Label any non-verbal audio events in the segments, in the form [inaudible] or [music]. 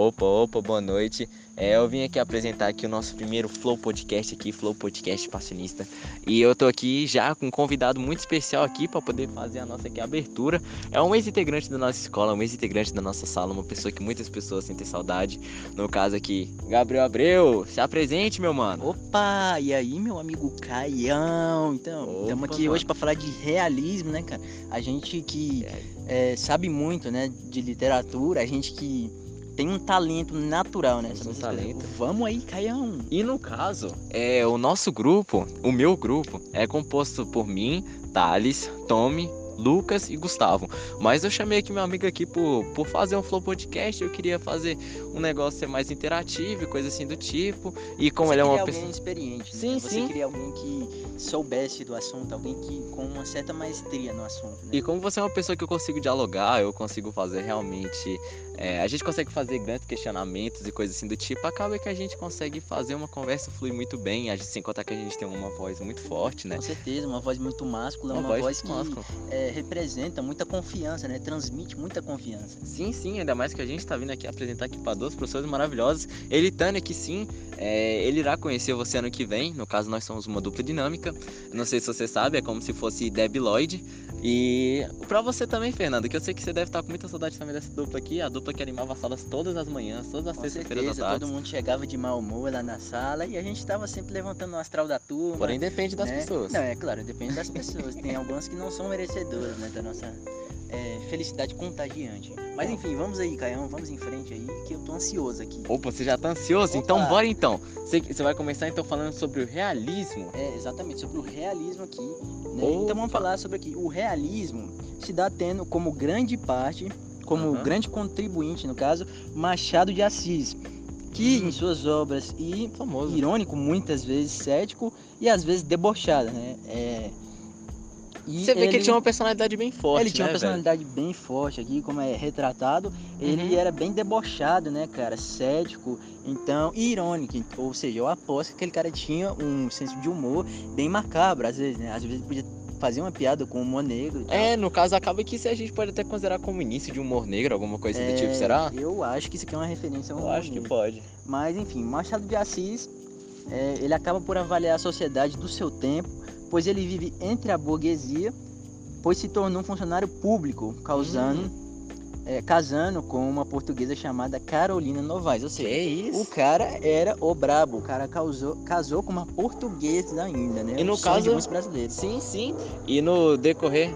Opa, opa, boa noite. É, eu vim aqui apresentar aqui o nosso primeiro Flow Podcast aqui, Flow Podcast Passionista. E eu tô aqui já com um convidado muito especial aqui para poder fazer a nossa aqui abertura. É um ex-integrante da nossa escola, um ex-integrante da nossa sala, uma pessoa que muitas pessoas sentem saudade. No caso aqui, Gabriel Abreu, se apresente, meu mano. Opa, e aí, meu amigo Caião? Então, estamos aqui mano. hoje para falar de realismo, né, cara? A gente que é, sabe muito, né, de literatura, a gente que tem um talento natural, né? Sobre um talento. Vamos aí, Caião. E no caso, é o nosso grupo, o meu grupo, é composto por mim, Thales, Tommy, Lucas e Gustavo. Mas eu chamei aqui meu amigo aqui por, por fazer um Flow Podcast. Eu queria fazer um negócio ser mais interativo e coisa assim do tipo. E como Você ele é uma pessoa. experiente, né? Sim, Você sim. queria alguém que soubesse do assunto, alguém que com uma certa maestria no assunto, né? E como você é uma pessoa que eu consigo dialogar, eu consigo fazer realmente. É, a gente consegue fazer grandes questionamentos e coisas assim do tipo, acaba que a gente consegue fazer uma conversa fluir muito bem, a gente, sem contar que a gente tem uma voz muito forte, né? Com certeza, uma voz muito máscula, Uma uma, voz voz, que máscula. é, representa muita confiança, né? Transmite muita confiança. Sim, sim, ainda mais que a gente tá vindo aqui apresentar aqui para duas pessoas maravilhosas. Ele Tânia, que sim, é, ele irá conhecer você ano que vem. No caso, nós somos uma dupla dinâmica. Não sei se você sabe, é como se fosse Deb Lloyd. E pra você também, Fernando, que eu sei que você deve estar com muita saudade também dessa dupla aqui. A dupla que animava as salas todas as manhãs, todas as sextas-feiras da tarde. todo mundo chegava de mau humor lá na sala e a gente tava sempre levantando o astral da turma. Porém, depende das né? pessoas. Não, é claro, depende das pessoas. Tem algumas que não são merecedoras, né, da nossa é, felicidade contagiante. Mas enfim, vamos aí, Caião, vamos em frente aí, que eu tô ansioso aqui. Opa, você já tá ansioso? Opa. Então bora então. Você, você vai começar então falando sobre o realismo. É, exatamente, sobre o realismo aqui. né? Então vamos falar sobre aqui. O realismo se dá tendo como grande parte, como Aham. grande contribuinte, no caso, Machado de Assis. Que Hum. em suas obras e Famoso. irônico, muitas vezes cético e às vezes debochado, né? É... E Você vê que ele tinha uma personalidade bem forte, ele tinha né, uma velho? personalidade bem forte aqui, como é retratado. Ele Uhum. era bem debochado, né, cara? Cético, então, e irônico. Ou seja, eu aposto que aquele cara tinha um senso de humor bem macabro, às vezes, né? Às vezes podia fazer uma piada com o humor negro. É, no caso, acaba que isso a gente pode até considerar como início de humor negro, alguma coisa do É, tipo, será? Eu acho que isso aqui é uma referência ao Eu humor acho que negro. pode. Mas enfim, Machado de Assis, é, ele acaba por avaliar a sociedade do seu tempo, pois ele vive entre a burguesia, pois se tornou um funcionário público, causando, Hum. É, casando com uma portuguesa chamada Carolina Novaes. Ou Que seja, isso? o cara era o brabo, o cara causou, casou com uma portuguesa ainda, né? E no de caso- muitos brasileiros. Sim, sim. E no decorrer,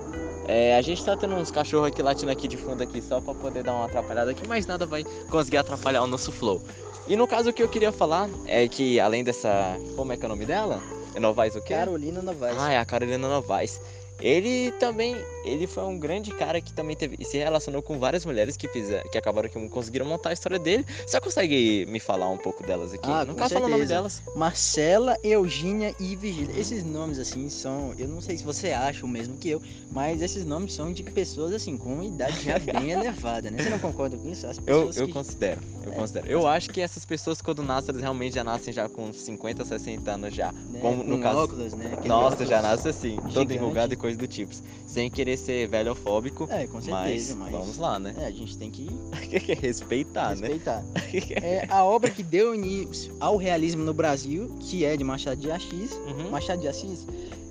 é, a gente tá tendo uns cachorros aqui latindo aqui de fundo aqui só pra poder dar uma atrapalhada aqui, mas nada vai conseguir atrapalhar o nosso flow. E no caso o que eu queria falar é que além dessa. Como é que é o nome dela? É Novaes o quê? Carolina Novaes. Ah, é a Carolina Novaes. Ele também, ele foi um grande cara que também teve, se relacionou com várias mulheres que fizeram, que acabaram que conseguiram montar a história dele. Você consegue me falar um pouco delas aqui? Ah, Não quero falar o nome delas. Marcela, Eugênia e Virgília. Esses nomes, assim, são. Eu não sei se você acha o mesmo que eu, mas esses nomes são de pessoas, assim, com idade já [laughs] bem elevada, né? Você não concorda com isso? Eu, eu que- considero, eu É. considero. Eu acho que essas pessoas quando nascem, elas realmente já nascem já com 50, 60 anos já. né, como no com caso- óculos, né? Aquele Nossa, óculos já nasce assim, todo gigante. enrugado e coisa do tipo. Sem querer ser velhofóbico, É, com mas, certeza, mas. vamos lá, né? É, a gente tem que [laughs] Respeitar, né? respeitar. [laughs] É a obra que deu início ao realismo no Brasil, que é de Machado de Assis. Uhum. Machado de Assis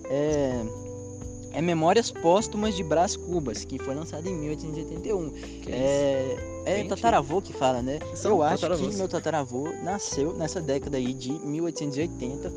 é, é Memórias Póstumas de Brás Cubas, que foi lançado em 1881. Que? É, é tataravô que fala, né? São Eu acho que meu tataravô nasceu nessa década aí de 1880.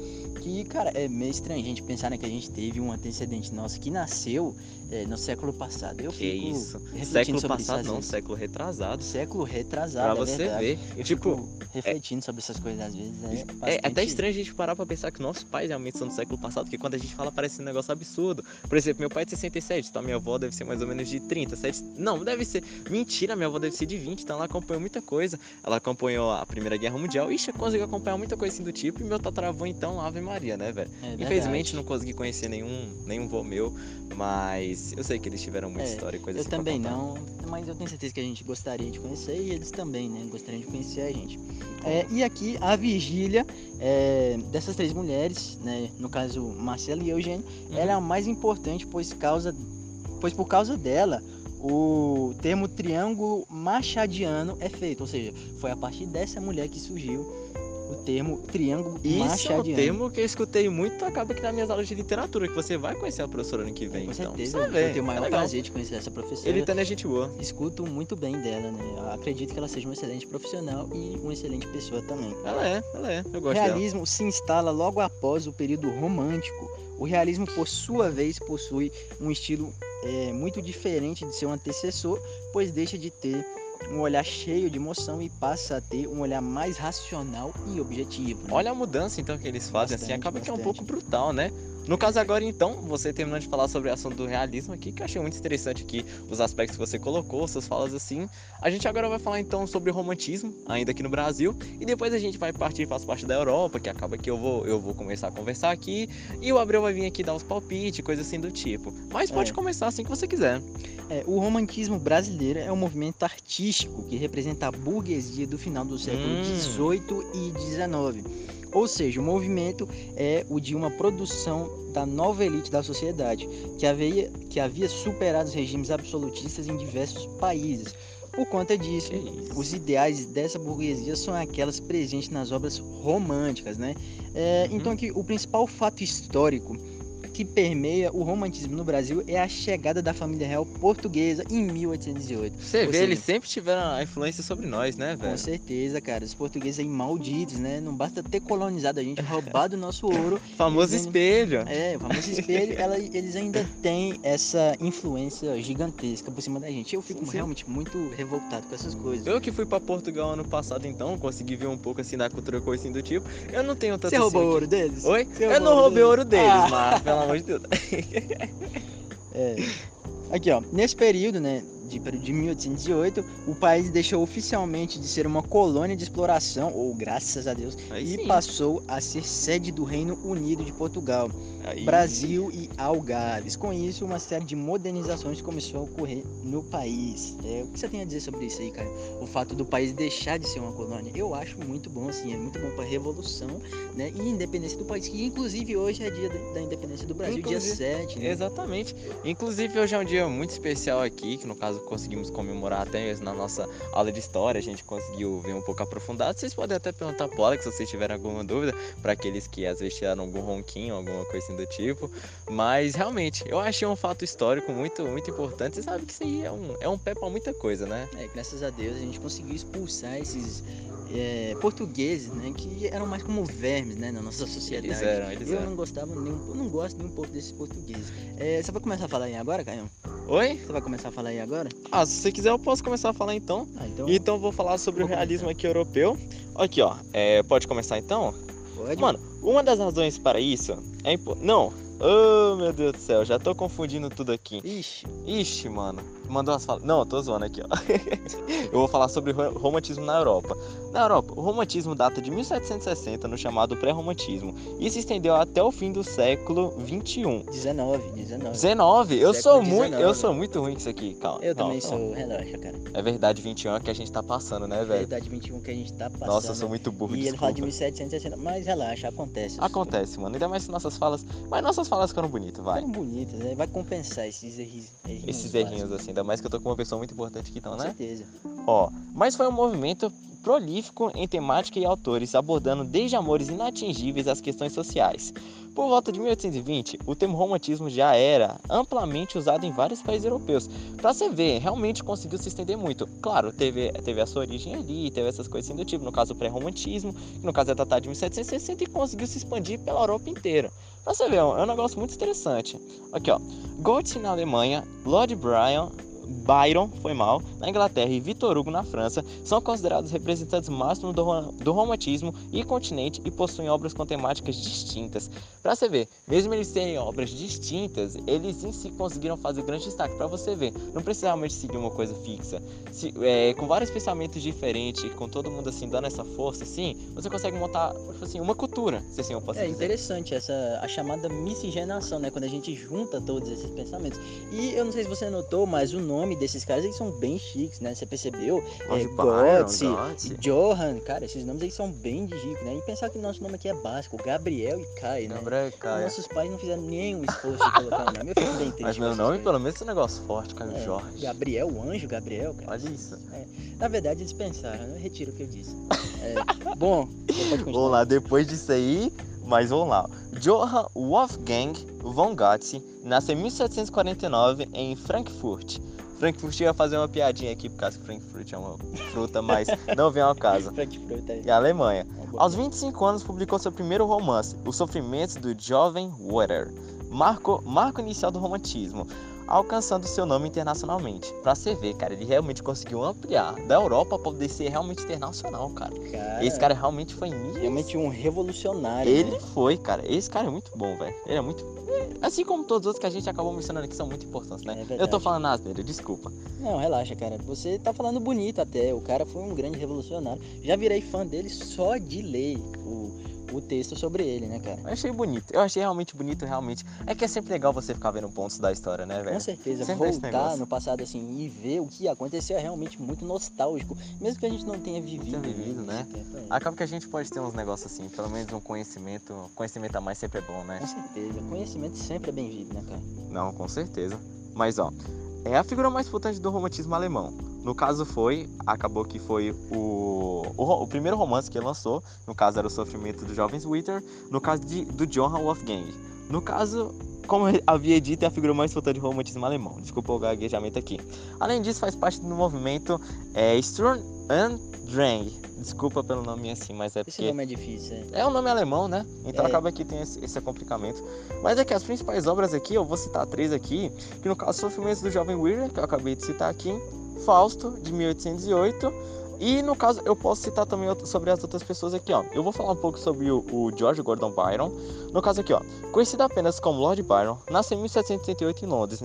Que, cara, é meio estranho a gente pensar né, que a gente teve um antecedente nosso que nasceu é, no século passado. Eu Que fico isso? Século passado não, vezes. século retrasado. Século retrasado, Pra é você verdade. ver. Eu Tipo, refletindo sobre essas coisas às vezes. É, É bastante- até estranho a gente parar pra pensar que nossos pais realmente são do século passado, porque quando a gente fala parece um negócio absurdo. Por exemplo, meu pai é de 67, então a minha avó deve ser mais ou menos de 30, 7... Não, deve ser. Mentira, minha avó deve ser de 20, então ela acompanhou muita coisa. Ela acompanhou a Primeira Guerra Mundial. Ixi, conseguiu acompanhar muita coisa assim do tipo. E meu tataravô, então, Ave Maria, né, velho? é. Infelizmente não consegui conhecer nenhum, nenhum vô meu, mas eu sei que eles tiveram muita É, história e coisa Eu assim pra também não, mas eu tenho certeza que a gente gostaria de conhecer e eles também, né? Gostariam de conhecer a gente. É, e aqui a Virgília, é, dessas três mulheres, né? No caso Marcela e Eugênio, Uhum. ela é a mais importante, pois causa, pois por causa dela o termo triângulo machadiano é feito, ou seja, foi a partir dessa mulher que surgiu o termo triângulo Isso machadiano. é um termo que eu escutei muito, acaba que nas minhas aulas de literatura, que você vai conhecer a professora ano que vem. Com então, certeza, eu tenho o é maior legal. prazer de conhecer essa professora. Ele também é gente boa. Escuto muito bem dela, né? Eu acredito que ela seja uma excelente profissional e uma excelente pessoa também. Ela é, ela é. Eu O gosto dela. realismo se instala logo após o período romântico. O realismo, por sua vez, possui um estilo é, muito diferente de seu antecessor, pois deixa de ter um olhar cheio de emoção e passa a ter um olhar mais racional e objetivo. né? Olha a mudança então que eles fazem, assim, Bastante, acaba que é um bastante. pouco brutal, né? No caso agora então, você terminando de falar sobre o assunto do realismo aqui, que eu achei muito interessante aqui, os aspectos que você colocou, suas falas assim. A gente agora vai falar então sobre o romantismo, ainda aqui no Brasil, e depois a gente vai partir para as partes da Europa, que acaba que eu vou, eu vou começar a conversar aqui, e o Abreu vai vir aqui dar uns palpites, coisas assim do tipo. Mas pode É. começar assim que você quiser. É, o romantismo brasileiro é um movimento artístico que representa a burguesia do final do século Hum. XVIII e XIX. Ou seja, o movimento é o de uma produção da nova elite da sociedade, que havia, que havia superado os regimes absolutistas em diversos países. Por conta disso, os ideais dessa burguesia são aquelas presentes nas obras românticas, né? É, Uhum. Então, aqui, o principal fato histórico que permeia o romantismo no Brasil é a chegada da família real portuguesa em 1808. Você Ou vê, seja, eles sempre tiveram a influência sobre nós, né, Com velho? certeza, cara. Os portugueses aí malditos, né? Não basta ter colonizado a gente, roubado o nosso ouro. [laughs] Famoso eles- espelho. É, o famoso espelho, [laughs] ela- eles ainda têm essa influência gigantesca por cima da gente. Eu fico Sim, sim. realmente muito revoltado com essas coisas. Eu que fui pra Portugal ano passado, então, consegui ver um pouco assim da cultura coisa assim do tipo. Eu não tenho tanto Você roubou assim, o ouro deles? Oi? Você Eu não roubei ouro deles, Ah. mas pelo [laughs] amor de Deus. [laughs] É. Aqui, ó. Nesse período, né, de, período de 1808, o país deixou oficialmente de ser uma colônia de exploração, ou graças a Deus, Aí e sim. passou a ser sede do Reino Unido de Portugal, Aí- Brasil e Algarves. Com isso, uma série de modernizações começou a ocorrer no país. É, o que você tem a dizer sobre isso aí, cara? O fato do país deixar de ser uma colônia. Eu acho muito bom, assim, é muito bom para a revolução, né, e independência do país, que inclusive hoje é dia da da independência do Brasil, Inclusive- dia 7, né? Exatamente. Inclusive, hoje é um dia muito especial aqui, que no caso conseguimos comemorar até mesmo na nossa aula de história, a gente conseguiu ver um pouco aprofundado. Vocês podem até perguntar pro Alex se vocês tiverem alguma dúvida, para aqueles que às vezes tiraram algum ronquinho, alguma coisa assim do tipo. Mas realmente, eu achei um fato histórico muito, muito importante. Você sabe que isso aí é um, é um pé pra muita coisa, né? É, graças a Deus a gente conseguiu expulsar esses é, portugueses, né, que eram mais como vermes, né, na nossa [laughs] sociedade. Eles eram, eles eu eram. não gostava nem eu não gosto nem um pouco desses portugueses. É, você vai começar a falar aí agora, Caio? Oi? Você vai começar a falar aí agora? Ah, se você quiser eu posso começar a falar então. Ah, então Então eu vou falar sobre o Vou realismo aqui europeu. Aqui, ó. É, pode começar então? pode. Mano, uma das razões para isso é impo... Não. Oh, meu Deus do céu, já tô confundindo tudo aqui. Ixi, Ixi, mano. Mandou as falas. Não, eu tô zoando aqui, ó. [laughs] eu vou falar sobre o romantismo na Europa. Na Europa, o romantismo data de 1760, no chamado pré-romantismo, e se estendeu até o fim do século 21. 19, 19. 19? Eu sou muito, eu 19. sou muito ruim com isso aqui, calma. Eu calma, também calma. sou, relaxa, cara. É verdade, 21 é que a gente tá passando, né, velho? Verdade 21 que a gente tá passando. Nossa, eu sou muito burro, E ele fala de desculpa. 1760, mas relaxa, acontece. Acontece, mano. Ainda mais nossas falas. Mas nossas falas ficaram bonitas, vai. São bonitas, né? Vai compensar esses errinhos. Esses errinhos, assim. Ainda mais que eu tô com uma pessoa muito importante aqui, então, Com né? certeza. Ó, mas foi um movimento prolífico em temática e autores, abordando desde amores inatingíveis às questões sociais. Por volta de 1820, o termo romantismo já era amplamente usado em vários países europeus. Pra você ver, realmente conseguiu se estender muito. Claro, teve, teve a sua origem ali, teve essas coisas assim do tipo, no caso o pré-romantismo, que no caso é datado de 1760 e conseguiu se expandir pela Europa inteira. Pra você ver, é um negócio muito interessante. Aqui, ó. Goethe na Alemanha, Lord Byron, Byron, foi mal, na Inglaterra e Victor Hugo na França, são considerados representantes máximos do, do romantismo e continente e possuem obras com temáticas distintas. Pra você ver, mesmo eles terem obras distintas, eles em si conseguiram fazer grande destaque. Pra você ver, não precisa realmente seguir uma coisa fixa. Se- é, com vários pensamentos diferentes, com todo mundo assim dando essa força, assim, você consegue montar tipo assim, uma cultura, se assim eu posso É dizer. interessante essa a chamada miscigenação, né? Quando a gente junta todos esses pensamentos. E eu não sei se você notou, mas o nome desses caras, eles são bem chiques, né? Você percebeu? Lord É, Götze. Johan, cara, esses nomes aí são bem de rico, né? E pensar que nosso nome aqui é básico, Gabriel e Caio, né? Gabriel Caio. Nossos pais não fizeram nenhum esforço de colocar o nome. Eu fico bem triste. Mas meu nome, pelo menos, é um negócio forte, Caio É, Jorge. Gabriel, o anjo Gabriel, cara. Olha isso. Na verdade, eles pensaram, eu retiro o que eu disse. É, bom, continuar. Vamos lá, depois disso aí, mas vamos lá. Johann Wolfgang von Goethe nasceu em 1749 em Frankfurt. Frankfurt ia fazer uma piadinha aqui, por causa que Frankfurt é uma fruta, mas não vem ao caso. [laughs] Frankfurt aí. E a Alemanha. Boa. Aos 25 anos, publicou seu primeiro romance, Os Sofrimentos do Jovem Werther, marco, marco inicial do romantismo, alcançando seu nome internacionalmente. Pra você ver, cara, ele realmente conseguiu ampliar da Europa pra poder ser realmente internacional, cara. Cara, Esse cara realmente foi nível. realmente um revolucionário. Ele né? foi, cara. Esse cara é muito bom, velho. Ele é muito. Assim como todos os outros que a gente acabou mencionando aqui são muito importantes, né? É Eu tô falando asneira, desculpa. Não, relaxa, cara. Você tá falando bonito até. O cara foi um grande revolucionário. Já virei fã dele só de ler o, o texto sobre ele, né, cara? Eu achei bonito. Eu achei realmente bonito, realmente. É que é sempre legal você ficar vendo pontos da história, né, Com velho? certeza, Sempre voltar no passado assim e ver o que aconteceu é realmente muito nostálgico, mesmo que a gente não tenha vivido, tenha vivido, né? nesse tempo, é. Acaba que a gente pode ter uns negócios assim, pelo menos um conhecimento. Conhecimento a mais sempre é bom, né? Com certeza, conhecimento sempre é bem-vindo, né, cara? Não, com certeza. Mas ó, é a figura mais importante do romantismo alemão. No caso foi, acabou que foi o, o, o primeiro romance que ele lançou. No caso era o Sofrimento dos Jovens Witter. No caso de, do Johann Wolfgang. No caso, como eu havia dito, é a figura mais importante do romantismo alemão. Desculpa o gaguejamento aqui. Além disso, faz parte do movimento é, Sturm und Drang. Desculpa pelo nome assim, mas é Esse porque... nome é difícil, é. É um nome alemão, né? Então É. acaba que tem esse, esse complicamento. Mas aqui, as principais obras aqui, eu vou citar três aqui, que no caso, Sofrimentos do Jovem Weir, que eu acabei de citar aqui, Fausto, de 1808, e no caso, eu posso citar também sobre as outras pessoas aqui, ó. Eu vou falar um pouco sobre o, o George Gordon Byron. No caso aqui, ó, conhecido apenas como Lord Byron, nasceu em 1788 em Londres,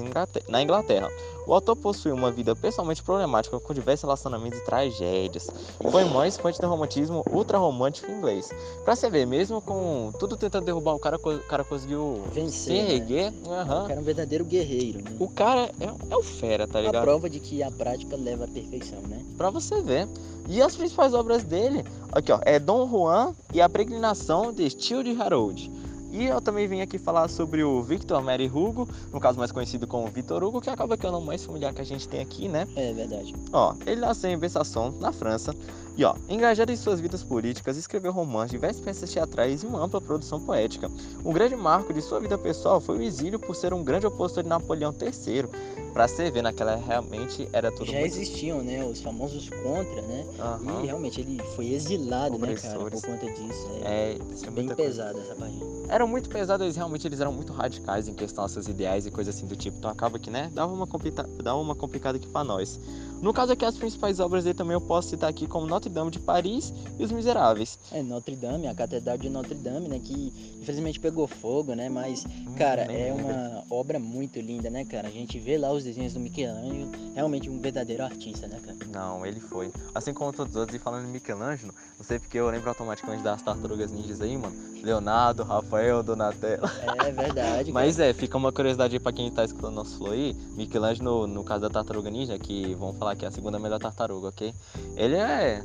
na Inglaterra. O autor possui uma vida pessoalmente problemática, com diversos relacionamentos e tragédias. Foi maior expoente do romantismo ultra-romântico inglês. Pra você ver, mesmo com tudo tentando derrubar o cara, o cara conseguiu se Vencer, né? erguer. Aham. O cara é um verdadeiro guerreiro, né? O cara é, é o fera, tá ligado? prova de que a prática leva à perfeição, né? Pra você ver. E as principais obras dele, aqui ó, é Dom Juan e a Peregrinação de Steel de Harold. E eu também vim aqui falar sobre o Victor Mary Hugo, no caso mais conhecido como Victor Hugo, que acaba que é o nome mais familiar que a gente tem aqui, né? É verdade. Ó, ele nasceu em Besançon, na França, e ó, engajado em suas vidas políticas, escreveu romances, diversas peças teatrais e uma ampla produção poética. Um grande marco de sua vida pessoal foi o exílio por ser um grande opositor de Napoleão III. Pra você ver, naquela realmente era tudo Já muito... existiam, né? Os famosos contra, né? Aham. E realmente ele foi exilado, né, cara? Por conta disso. É, É, é bem coisa. pesado essa página. Eram muito pesados, eles realmente eles eram muito radicais em questão aos seus ideais e coisas assim do tipo. Então acaba que, né, dava uma, complica... dava uma complicada aqui pra nós. No caso aqui, as principais obras dele também eu posso citar aqui como Notre Dame de Paris e Os Miseráveis. É Notre Dame, a Catedral de Notre Dame, né? Que infelizmente pegou fogo, né? Mas, cara, Hum, nem é lembro. uma obra muito linda, né, cara? A gente vê lá os desenhos do Michelangelo, realmente um verdadeiro artista, né, cara? Não, ele foi. Assim como todos os outros, e falando em Michelangelo, não sei porque eu lembro automaticamente das tartarugas ninjas aí, mano. Leonardo, Rafael, Donatello. É verdade. [laughs] Mas é, fica uma curiosidade aí pra quem tá escutando nosso flow aí. Michelangelo, no, no caso da tartaruga ninja, que vamos falar que é a segunda melhor tartaruga, ok? Ele é.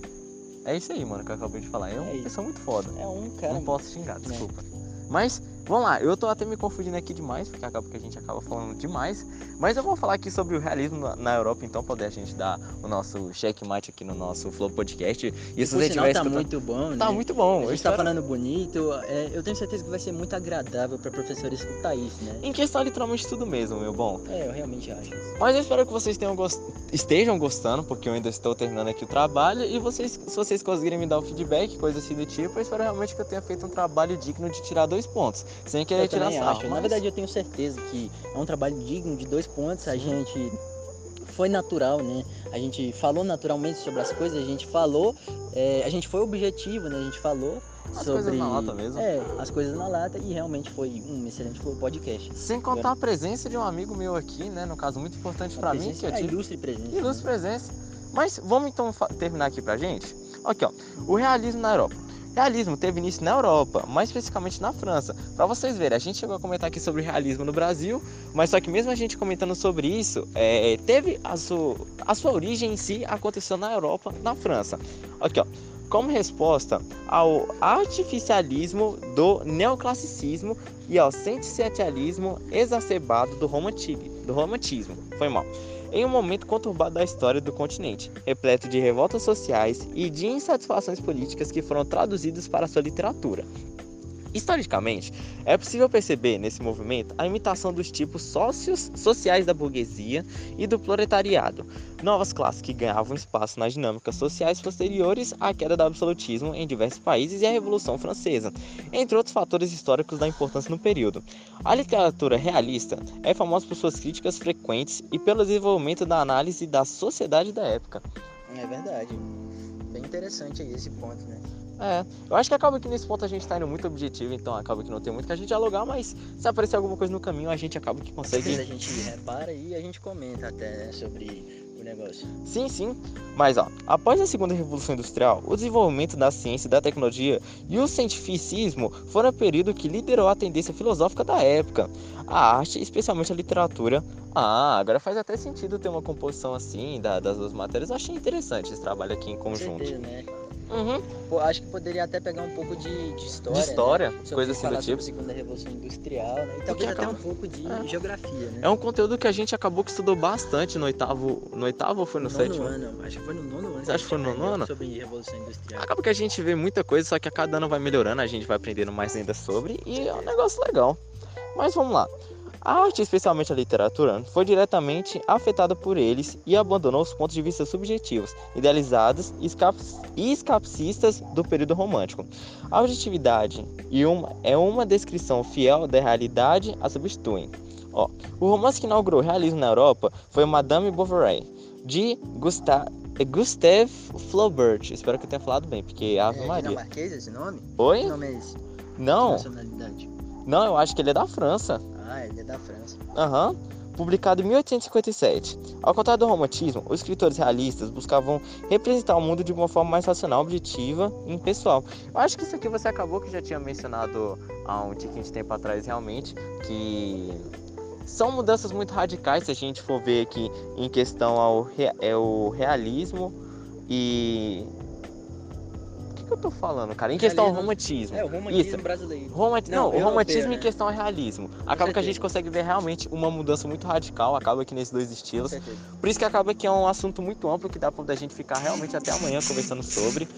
É isso aí, mano, que eu acabei de falar. É uma É pessoa muito foda. É um cara. Não posso xingar, desculpa. Mas, vamos lá, eu tô até me confundindo aqui demais, porque acaba que a gente acaba falando demais. Mas eu vou falar aqui sobre o realismo na, na Europa, então, poder a gente dar o nosso checkmate aqui no nosso Flow Podcast. E se você tiver tá escutando- muito bom, né? Tá muito bom. A gente tá espero- falando bonito, é, eu tenho certeza que vai ser muito agradável pra professora escutar isso, né? Em questão literalmente tudo mesmo, meu bom. É, eu realmente acho isso. Mas eu espero que vocês tenham gost... estejam gostando, porque eu ainda estou terminando aqui o trabalho. E vocês, se vocês conseguirem me dar o feedback, coisa assim do tipo, eu espero realmente que eu tenha feito um trabalho digno de tirar dois pontos. Sem querer Eu tirar sarro. acho. Na mas- verdade, eu tenho certeza que é um trabalho digno de dois pontos. A gente foi natural, né? A gente falou naturalmente sobre as coisas, a gente falou, é, a gente foi objetivo, né? A gente falou As sobre coisas na lata mesmo. É, as coisas na lata e realmente foi um excelente podcast. Sem contar a presença de um amigo meu aqui, né? No caso, muito importante pra A mim, que eu a tive ilustre presença. ilustre né? presença. Mas vamos então terminar aqui pra gente. Aqui, ó. O realismo na Europa. Realismo teve início na Europa, mais especificamente na França. Para vocês verem, a gente chegou a comentar aqui sobre realismo no Brasil, mas só que mesmo a gente comentando sobre isso, é, teve a sua, a sua origem em si aconteceu na Europa, na França. Aqui, ó. Como resposta ao artificialismo do neoclassicismo e ao sentimentalismo exacerbado do romantismo, do romantismo. Foi mal em um momento conturbado da história do continente, repleto de revoltas sociais e de insatisfações políticas que foram traduzidas para sua literatura. Historicamente, é possível perceber nesse movimento a imitação dos tipos sócios sociais da burguesia e do proletariado, novas classes que ganhavam espaço nas dinâmicas sociais posteriores à queda do absolutismo em diversos países e à Revolução Francesa, entre outros fatores históricos da importância no período. A literatura realista é famosa por suas críticas frequentes e pelo desenvolvimento da análise da sociedade da época. É verdade. Bem interessante aí esse ponto, né? É, eu acho que acaba que nesse ponto a gente tá indo muito objetivo, então acaba que não tem muito que a gente dialogar, mas se aparecer alguma coisa no caminho, a gente acaba que consegue. A gente repara e a gente comenta até né, sobre o negócio. Sim, sim. Mas ó, após a segunda revolução industrial, o desenvolvimento da ciência e da tecnologia e o cientificismo foram o período que liderou a tendência filosófica da época. A arte, especialmente a literatura. Ah, agora faz até sentido ter uma composição assim da, das duas matérias. Eu achei interessante esse trabalho aqui em conjunto. Certeza, né? Uhum. Pô, acho que poderia até pegar um pouco de, de história. De história, né? coisa assim do tipo. Segunda Revolução Industrial, né? E talvez até acaba... um pouco de é. geografia, né? É um conteúdo que a gente acabou que estudou bastante no oitavo. No oitavo ou foi no, no sétimo? ano, acho que foi no nono ano. Você acha que foi no nono? Sobre Revolução Industrial. Acaba que a gente vê muita coisa, só que a cada ano vai melhorando, a gente vai aprendendo mais ainda sobre e é um negócio legal. Mas vamos lá. A arte, especialmente a literatura, foi diretamente afetada por eles e abandonou os pontos de vista subjetivos, idealizados e escapistas do período romântico. A objetividade e uma, é uma descrição fiel da realidade a substituem. Ó, o romance que inaugurou o realismo na Europa foi Madame Bovary, de Gustave Gustave Flaubert. Espero que eu tenha falado bem, porque Ave é Maria. dinamarquês esse nome? Oi? Que nome é esse? Não. Não, eu acho que ele é da França. Ah, ele é da França. Aham. Uhum. Publicado em 1857. Ao contrário do romantismo, os escritores realistas buscavam representar o mundo de uma forma mais racional, objetiva e impessoal. Eu acho que isso aqui você acabou que já tinha mencionado há um tiquinho de tempo atrás, realmente, que são mudanças muito radicais se a gente for ver aqui em questão ao é o realismo e que eu tô falando, cara? Em questão ao romantismo. É, o romantismo Isso. brasileiro. Romant... Não, Não o romantismo né? em questão ao realismo. Acaba que a gente consegue ver realmente uma mudança muito radical, acaba aqui nesses dois estilos. Por isso que acaba que é um assunto muito amplo que dá pra gente ficar realmente até amanhã conversando sobre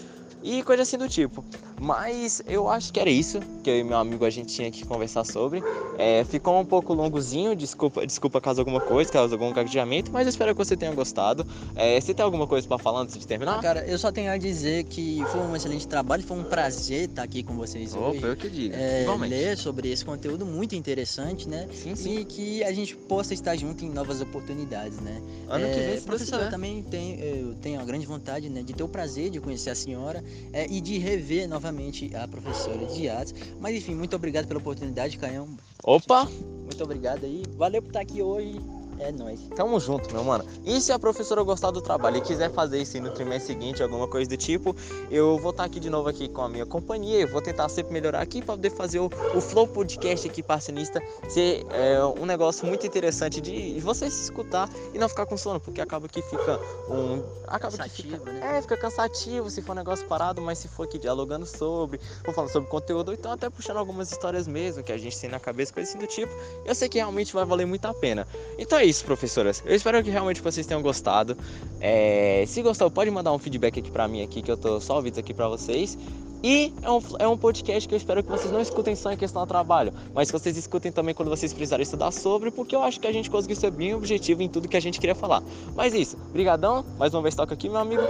e coisa assim do tipo. Mas eu acho que era isso que eu e meu amigo a gente tinha que conversar sobre. É, ficou um pouco longozinho, desculpa, desculpa caso alguma coisa, caso algum gaguejamento, mas eu espero que você tenha gostado. É, você tem alguma coisa para falar antes de terminar? Cara, eu só tenho a dizer que foi um excelente trabalho, foi um prazer estar aqui com vocês Opa, hoje. eu que digo. É, ler sobre esse conteúdo muito interessante, né? Sim, sim. E que a gente possa estar junto em novas oportunidades, né? Ano é, que vem, se professor, eu também tenho, eu tenho a grande vontade, né, de ter o prazer de conhecer a senhora é, e de rever novamente a professora de artes. Mas enfim, muito obrigado pela oportunidade, Caião. Opa! Muito obrigado aí. Valeu por estar aqui hoje. É nóis. Tamo junto, meu mano. E se a professora gostar do trabalho e quiser fazer isso no trimestre seguinte, alguma coisa do tipo, eu vou estar aqui de novo aqui com a minha companhia. Eu vou tentar sempre melhorar aqui para poder fazer o, o Flow Podcast aqui, parcinista, ser é, um negócio muito interessante de você se escutar e não ficar com sono, porque acaba que fica um. Acaba cansativo, que fica, né? É, fica cansativo se for um negócio parado, mas se for aqui dialogando sobre, ou falando sobre conteúdo, ou então até puxando algumas histórias mesmo que a gente tem na cabeça, coisa assim do tipo, eu sei que realmente vai valer muito a pena. Então é isso, professoras. Eu espero que realmente vocês tenham gostado. É, se gostou, pode mandar um feedback aqui pra mim aqui, que eu tô só ouvindo aqui pra vocês. E é um, é um podcast que eu espero que vocês não escutem só em questão do trabalho, mas que vocês escutem também quando vocês precisarem estudar sobre, porque eu acho que a gente conseguiu ser bem objetivo em tudo que a gente queria falar. Mas isso, brigadão, mais uma vez toca aqui, meu amigo.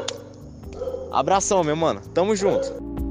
Abração, meu mano. Tamo junto.